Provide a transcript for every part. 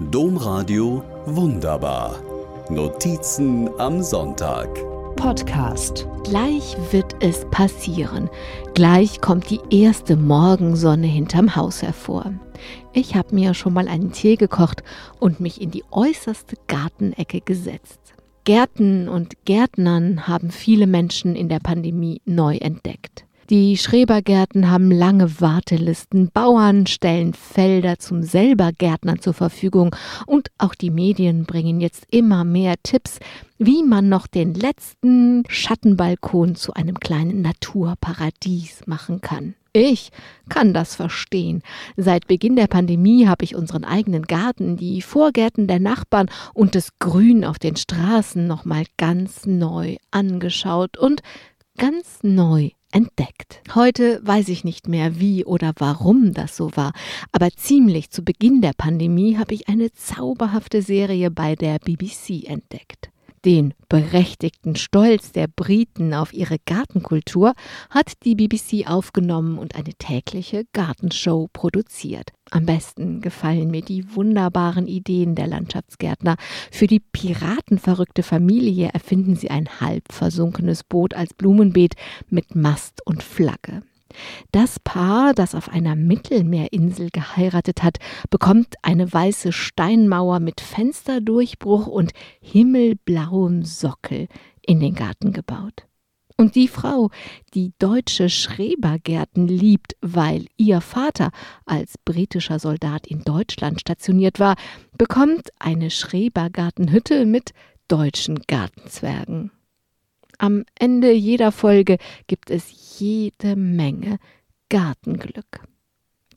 Domradio Wunderbar. Notizen am Sonntag. Podcast. Gleich wird es passieren. Gleich kommt die erste Morgensonne hinterm Haus hervor. Ich habe mir schon mal einen Tee gekocht und mich in die äußerste Gartenecke gesetzt. Gärten und Gärtnern haben viele Menschen in der Pandemie neu entdeckt. Die Schrebergärten haben lange Wartelisten, Bauern stellen Felder zum selber Gärtnern zur Verfügung und auch die Medien bringen jetzt immer mehr Tipps, wie man noch den letzten Schattenbalkon zu einem kleinen Naturparadies machen kann. Ich kann das verstehen. Seit Beginn der Pandemie habe ich unseren eigenen Garten, die Vorgärten der Nachbarn und das Grün auf den Straßen nochmal ganz neu angeschaut und ganz neu entdeckt. Heute weiß ich nicht mehr, wie oder warum das so war, aber ziemlich zu Beginn der Pandemie habe ich eine zauberhafte Serie bei der BBC entdeckt. Den berechtigten Stolz der Briten auf ihre Gartenkultur hat die BBC aufgenommen und eine tägliche Gartenshow produziert. Am besten gefallen mir die wunderbaren Ideen der Landschaftsgärtner. Für die piratenverrückte Familie erfinden sie ein halb versunkenes Boot als Blumenbeet mit Mast und Flagge. Das Paar, das auf einer Mittelmeerinsel geheiratet hat, bekommt eine weiße Steinmauer mit Fensterdurchbruch und himmelblauem Sockel in den Garten gebaut. Und die Frau, die deutsche Schrebergärten liebt, weil ihr Vater als britischer Soldat in Deutschland stationiert war, bekommt eine Schrebergartenhütte mit deutschen Gartenzwergen. Am Ende jeder Folge gibt es jede Menge Gartenglück.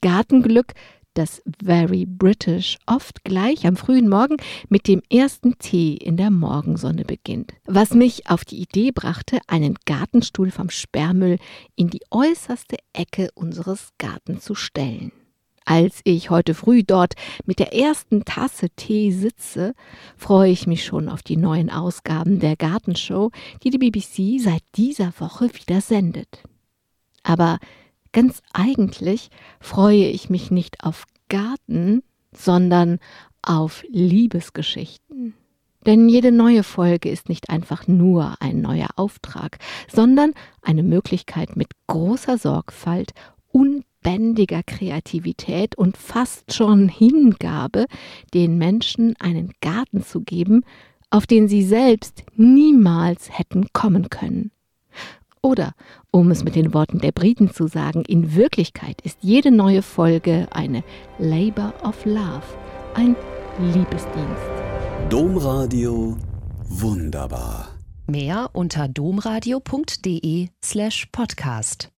Gartenglück, das very British oft gleich am frühen Morgen mit dem ersten Tee in der Morgensonne beginnt. Was mich auf die Idee brachte, einen Gartenstuhl vom Sperrmüll in die äußerste Ecke unseres Gartens zu stellen. Als ich heute früh dort mit der ersten Tasse Tee sitze, freue ich mich schon auf die neuen Ausgaben der Gartenshow, die die BBC seit dieser Woche wieder sendet. Aber ganz eigentlich freue ich mich nicht auf Garten, sondern auf Liebesgeschichten. Denn jede neue Folge ist nicht einfach nur ein neuer Auftrag, sondern eine Möglichkeit mit großer Sorgfalt und lebendiger Kreativität und fast schon Hingabe, den Menschen einen Garten zu geben, auf den sie selbst niemals hätten kommen können. Oder, um es mit den Worten der Briten zu sagen, in Wirklichkeit ist jede neue Folge eine Labor of Love, ein Liebesdienst. Domradio wunderbar. Mehr unter domradio.de slash podcast.